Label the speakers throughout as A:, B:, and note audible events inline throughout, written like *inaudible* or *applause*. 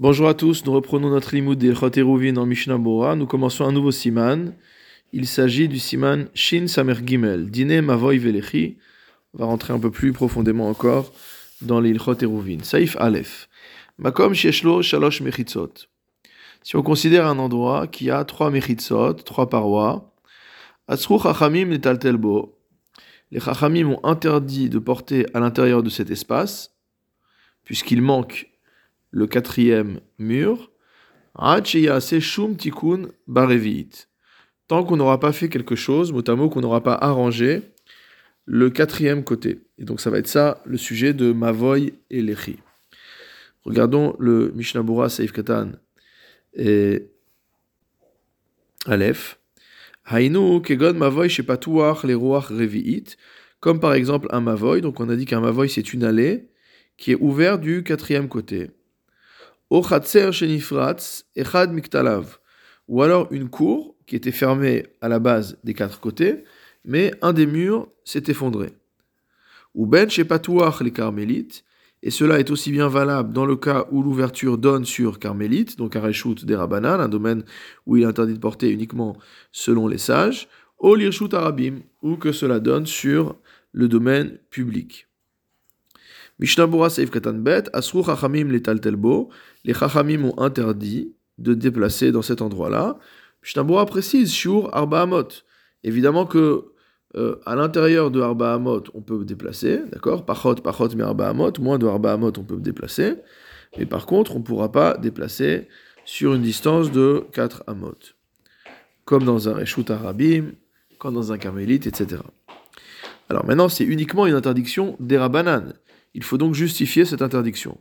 A: Bonjour à tous, nous reprenons notre limoud d'Ilchot Eruvin en Mishnah. Nous commençons un nouveau siman. Il s'agit du siman Shin Samer Gimel, Dine Mavoy Velechi. On va rentrer un peu plus profondément encore dans l'Ilchot Eruvin. Saif Aleph. Makom Sheshlo Shalosh Mechitzot. Si on considère un endroit qui a trois Mechitzot, trois parois, Atzru Chachamim Netaltelbo. Les Chachamim ont interdit de porter à l'intérieur de cet espace, puisqu'il manque le quatrième mur, tant qu'on n'aura pas fait quelque chose, mot à mot, qu'on n'aura pas arrangé le quatrième côté. Et donc ça va être ça le sujet de Mavoy et Lechi. Regardons le Mishnah Bura Saif Katan et Aleph. Hainu kegon Mavoy shepatuach le revi'it. Comme par exemple un Mavoy, donc on a dit qu'un Mavoy c'est une allée qui est ouverte du quatrième côté. Ou alors une cour qui était fermée à la base des quatre côtés, mais un des murs s'est effondré. Ou ben les carmélites, et cela est aussi bien valable dans le cas où l'ouverture donne sur carmélite, donc un des rabanan, un domaine où il est interdit de porter uniquement selon les sages, ou l'irshut arabim, ou que cela donne sur le domaine public. Mishnah Seif Katan Bet, Asru Chachamim les Taltelbo, les Chachamim ont interdit de déplacer dans cet endroit-là. Mishnah précise Shur Arba Amot. Évidemment que euh, à l'intérieur de Arba Amot, on peut déplacer, d'accord? Pachot, Pachot, mais Arba Amot, moins de Arba Amot, on peut déplacer. Mais par contre, on ne pourra pas déplacer sur une distance de 4 Amot. Comme dans un Reshut Arabim, comme dans un Carmélite, etc. Alors maintenant, c'est uniquement une interdiction des Rabanan. Il faut donc justifier cette interdiction.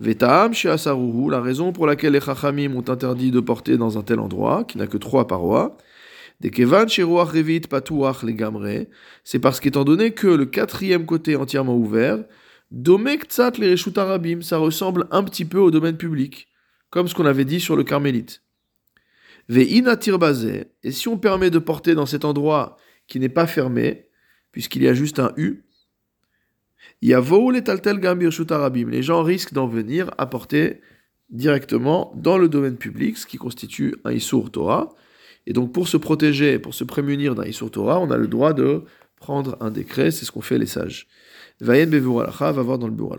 A: Vetaam Asaruhu, la raison pour laquelle les Chachamim ont interdit de porter dans un tel endroit, qui n'a que trois parois, des Kevan Revit Patuach les Gamre, c'est parce qu'étant donné que le quatrième côté entièrement ouvert, Domek Tzat les Reshut Arabim, ça ressemble un petit peu au domaine public, comme ce qu'on avait dit sur le Carmélite. Ve'ina et si on permet de porter dans cet endroit qui n'est pas fermé, puisqu'il y a juste un U, les gens risquent d'en venir apporter directement dans le domaine public, ce qui constitue un Issour Torah. Et donc pour se protéger, pour se prémunir d'un Issour Torah, on a le droit de prendre un décret, c'est ce qu'ont fait les sages. Vayen va voir dans le Beur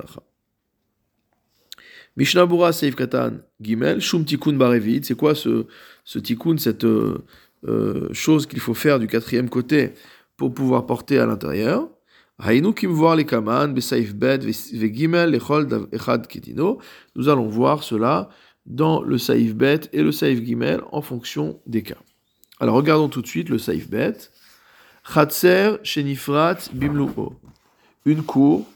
A: Mishnah Bura Seif Katan Gimel, Shum Tikkun Barevit, c'est quoi ce, ce tikkun, cette euh, euh, chose qu'il faut faire du quatrième côté pour pouvoir porter à l'intérieur? Nous allons voir cela dans le saif bet et le saif gimel en fonction des cas. Alors regardons tout de suite le saif bet. Shenifrat. Une cour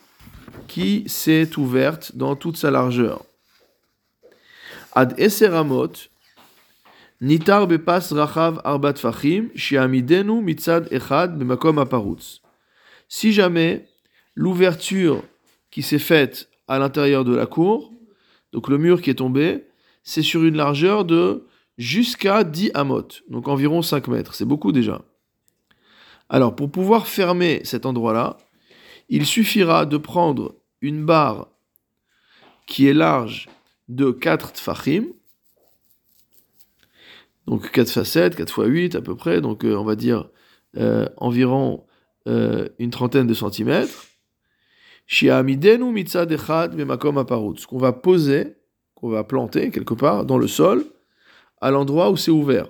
A: qui s'est ouverte dans toute sa largeur. Ad eseramot. Nitar bepas rachav arbat fachim, shiamidenu mitzad echad bemakom aparutz si jamais l'ouverture qui s'est faite à l'intérieur de la cour, donc le mur qui est tombé, c'est sur une largeur de jusqu'à 10 amot, donc environ 5 mètres, c'est beaucoup déjà. Alors pour pouvoir fermer cet endroit-là, il suffira de prendre une barre qui est large de 4 tfachim, donc 4 facettes, 4 fois 8 à peu près, donc euh, on va dire euh, environ euh, une trentaine de centimètres. Ce qu'on va poser, qu'on va planter quelque part dans le sol, à l'endroit où c'est ouvert.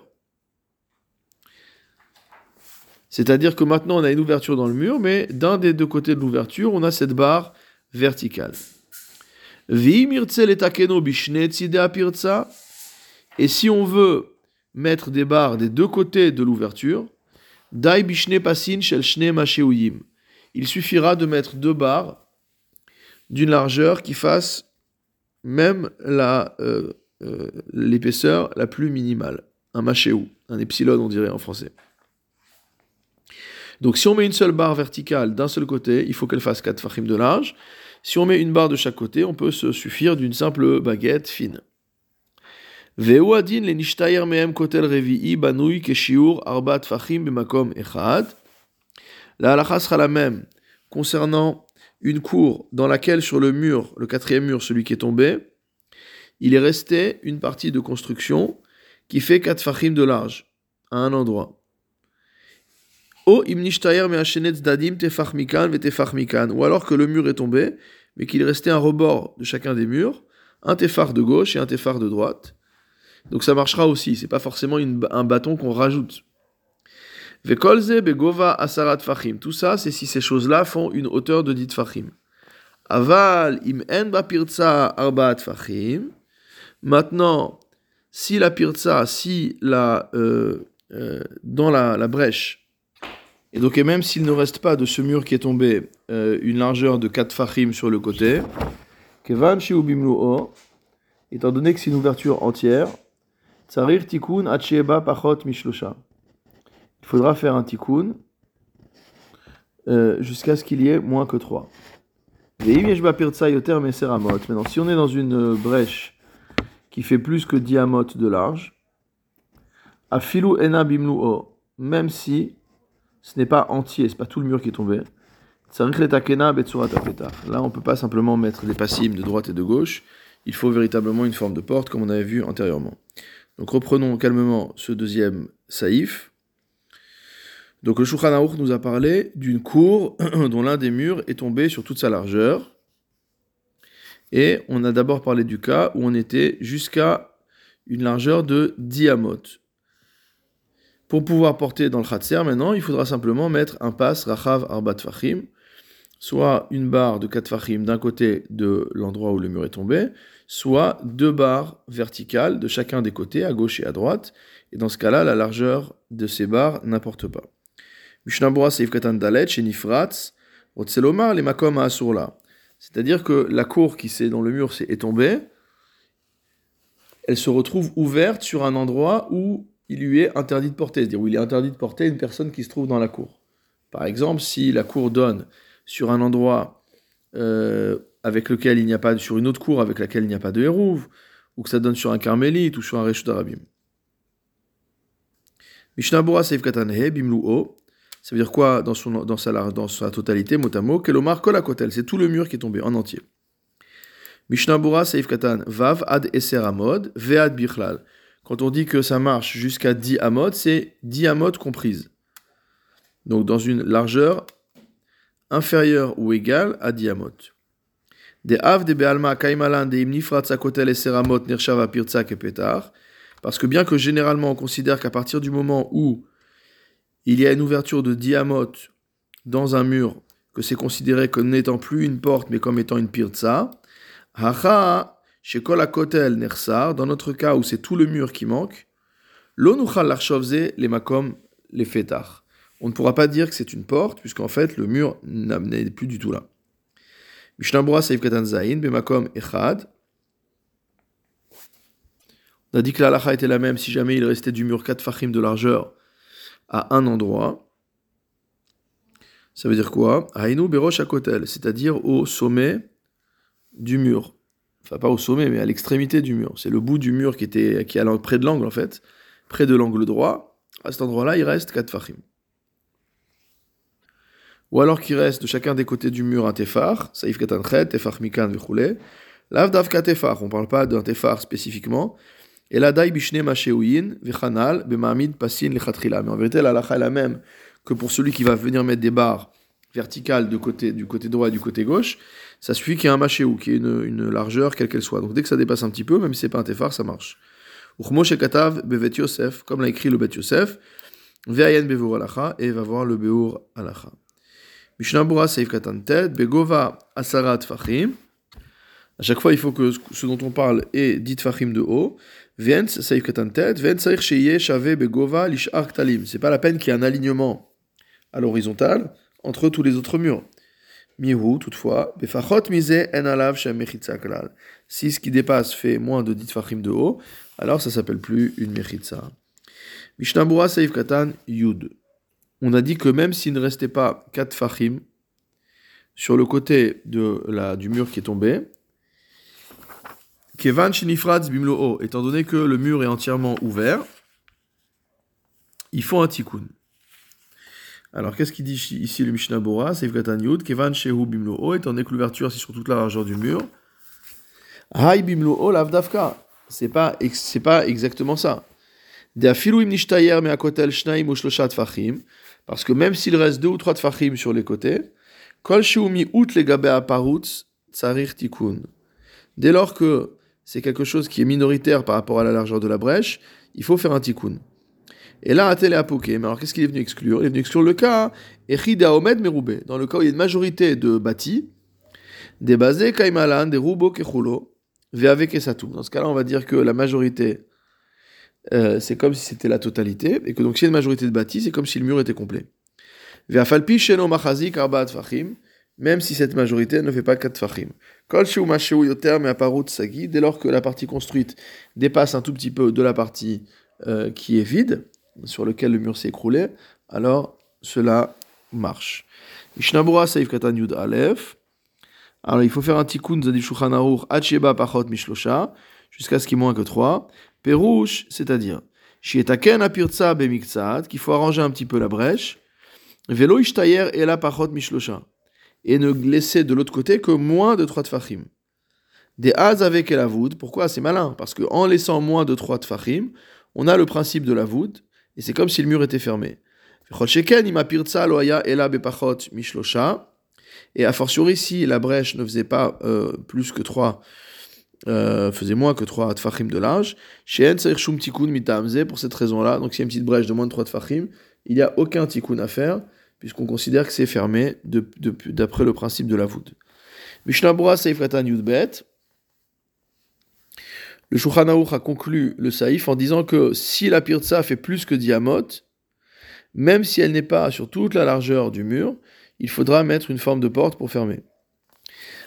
A: C'est-à-dire que maintenant on a une ouverture dans le mur, mais d'un des deux côtés de l'ouverture, on a cette barre verticale. Et si on veut mettre des barres des deux côtés de l'ouverture, Dai pasin shel Il suffira de mettre deux barres d'une largeur qui fasse même euh, euh, l'épaisseur la plus minimale. Un machéou, un epsilon on dirait en français. Donc si on met une seule barre verticale d'un seul côté, il faut qu'elle fasse 4 fachim de large. Si on met une barre de chaque côté, on peut se suffire d'une simple baguette fine. La halakha sera la même concernant une cour dans laquelle sur le mur, le quatrième mur, celui qui est tombé, il est resté une partie de construction qui fait 4 fachim de large à un endroit. Ou alors que le mur est tombé, mais qu'il restait un rebord de chacun des murs, un tefar de gauche et un tefar de droite. Donc ça marchera aussi, c'est pas forcément un bâton qu'on rajoute. begova asarat fachim. Tout ça, c'est si ces choses-là font une hauteur de 10 fachim. Aval im en bapirza arbaat fachim. Maintenant, si la pirza, si la, euh, euh, dans la, la brèche, et donc, et même s'il ne reste pas de ce mur qui est tombé euh, une largeur de 4 fachim sur le côté, étant donné que c'est une ouverture entière, Tsarir Tikkun Acheba Pachot Mishlosha. Il faudra faire un Tikkun euh, jusqu'à ce qu'il y ait moins que 3. Maintenant, si on est dans une brèche qui fait plus que 10 amot de large, Afilu Ena Bimluo, même si ce n'est pas entier, c'est pas tout le mur qui est tombé. Là, on ne peut pas simplement mettre des passimes de droite et de gauche. Il faut véritablement une forme de porte, comme on avait vu antérieurement. Donc reprenons calmement ce deuxième saïf. Donc le Shulchan nous a parlé d'une cour *clears throat* dont l'un des murs est tombé sur toute sa largeur. Et on a d'abord parlé du cas où on était jusqu'à une largeur de diamote. Pour pouvoir porter dans le Khatser, maintenant, il faudra simplement mettre un pass Rachav Arbat Fachim, soit une barre de 4 Fachim d'un côté de l'endroit où le mur est tombé, soit deux barres verticales de chacun des côtés, à gauche et à droite. Et dans ce cas-là, la largeur de ces barres n'importe pas. C'est-à-dire que la cour qui dans le mur est tombée, elle se retrouve ouverte sur un endroit où il lui est interdit de porter, c'est-à-dire où il est interdit de porter une personne qui se trouve dans la cour. Par exemple, si la cour donne sur un endroit euh, avec lequel il n'y a pas, sur une autre cour avec laquelle il n'y a pas de hérouve, ou que ça donne sur un carmélite ou sur un réchut d'Arabim. Mishnabura Seif Katanhe, ça veut dire quoi dans, son, dans, sa, dans sa totalité, motamo Kelomar Kolakotel, c'est tout le mur qui est tombé en entier. Mishnabura Seif Katan, Vav Ad Eser Amod, Vead Bichlal. Quand on dit que ça marche jusqu'à 10 amot, c'est 10 amot comprises. Donc dans une largeur inférieure ou égale à 10 amot. Des av de bealma kaimalan de imnifrat sakotel et seramot nirshava pirtsak et petar. Parce que bien que généralement on considère qu'à partir du moment où il y a une ouverture de 10 amot dans un mur, que c'est considéré comme n'étant plus une porte mais comme étant une pirtsa, haha chez Nersar, dans notre cas où c'est tout le mur qui manque, l'onuchal l'archovze les makom les fétar. On ne pourra pas dire que c'est une porte, puisqu'en fait le mur n'est plus du tout là. Echad. On a dit que la lacha était la même si jamais il restait du mur 4 fachim de largeur à un endroit. Ça veut dire quoi? Hainu Berosh Akotel, c'est-à-dire au sommet du mur enfin pas au sommet, mais à l'extrémité du mur. C'est le bout du mur qui était qui est près de l'angle en fait, près de l'angle droit. À cet endroit-là, il reste 4 fachim. Ou alors qu'il reste de chacun des côtés du mur un tefar, saif katanchet, tefar mikan vechule. Lav davka tefar, on parle pas d'un tefar spécifiquement. Et la dai bishne machéouin, vechanal, bemamid pasin lechatrila. Mais en vérité, la lacha est la même que pour celui qui va venir mettre des barres verticales de côté, du côté droit et du côté gauche ça suffit qu'il y ait un machéou, qui ait une, largeur, quelle qu'elle soit. Donc dès que ça dépasse un petit peu, même si c'est pas un tefar, ça marche. Uchmosh katav bevet Yosef, comme l'a écrit le Bet Yosef, ve'ayen bevur alacha, et va voir le beur alacha. Mishnabura seif katantet, begova asarat fachim. À chaque fois, il faut que ce dont on parle est dit fachim de haut. Viens seif katantet, viens saich sheye shave begova lishar ktalim. C'est pas la peine qu'il y ait un alignement à l'horizontale entre tous les autres murs. Mihu, toutefois, Befachot mise en alav Si ce qui dépasse fait moins de 10 fachim de haut, alors ça s'appelle plus une mechitza. Mishnabura Seif Katan Yud. On a dit que même s'il ne restait pas 4 fachim sur le côté de la, du mur qui est tombé, Kevan Shinifratz Bimlo étant donné que le mur est entièrement ouvert, il faut un tikkun. Alors, qu'est-ce qu'il dit ici le Mishnah Bora Seif Yud, Kevan Shehu Bimlo, étant donné que l'ouverture c'est sur toute la largeur du mur. Hai bimlo olav davka. C'est pas, c'est pas exactement ça. De afilu im nishtayer me akotel shnaim ou shlosha tfachim. Parce que même s'il reste deux ou trois tfachim sur les côtés, kol out aparutz tsarir. Dès lors que c'est quelque chose qui est minoritaire par rapport à la largeur de la brèche, il faut faire un tikkun. Et là, Atel est apoké. Mais alors, qu'est-ce qu'il est venu exclure? Il est venu exclure le cas Echida Omed Meroubé. Dans le cas où il y a une majorité de bâtis, des basés Kaimalan, des Rubo Kechulo, Veave Kesatou. Dans ce cas-là, on va dire que la majorité, euh, c'est comme si c'était la totalité, et que donc s'il y a une majorité de bâtis, c'est comme si le mur était complet. Même si cette majorité ne fait pas 4 fachim. Dès lors que la partie construite dépasse un tout petit peu de la partie euh, qui est vide, sur lequel le mur s'est écroulé, alors cela marche. Alors il faut faire un tikkun zadil shulchan aruch acheba pachot mishlosha, jusqu'à ce qu'il moins que 3. Perouche, c'est-à-dire, shietaken apirtsa bemiktsat, qu'il faut arranger un petit peu la brèche. Velo ishtayer et la pachot mishlosha et ne laisser de l'autre côté que moins de 3 tfachim. Des az avec la voûte, pourquoi? C'est malin, parce qu'en laissant moins de 3 tfachim, on a le principe de la voûte, et c'est comme si le mur était fermé. Et a fortiori, si la brèche ne faisait pas euh, plus que 3, euh, faisait moins que 3 tfachim de large, pour cette raison-là, donc s'il y a une petite brèche de moins de 3 tfachim, il n'y a aucun tikkun à faire, puisqu'on considère que c'est fermé d'après le principe de la voûte. Mishnah Seifratan Yudbet. Le Shulchan a conclu le Saïf en disant que si la pirtsa fait plus que diamot, même si elle n'est pas sur toute la largeur du mur, il faudra mettre une forme de porte pour fermer.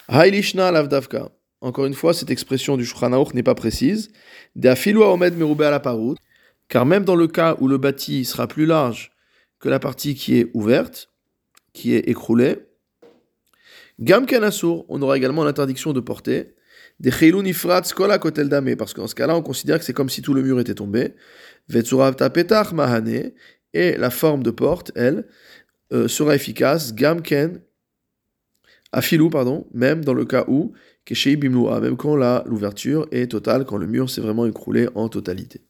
A: Hailishna lavdavka. Encore une fois, cette expression du Shulchan n'est pas précise. Car même dans le cas où le bâti sera plus large que la partie qui est ouverte, qui est écroulée. Gam on aura également l'interdiction de porter. Des skola kotel dame, parce qu'en ce cas-là, on considère que c'est comme si tout le mur était tombé. Vetsuravta mahane, et la forme de porte, elle, euh, sera efficace. Gam ken, afilou, pardon, même dans le cas où, keshei bimloa, même quand l'ouverture est totale, quand le mur s'est vraiment écroulé en totalité.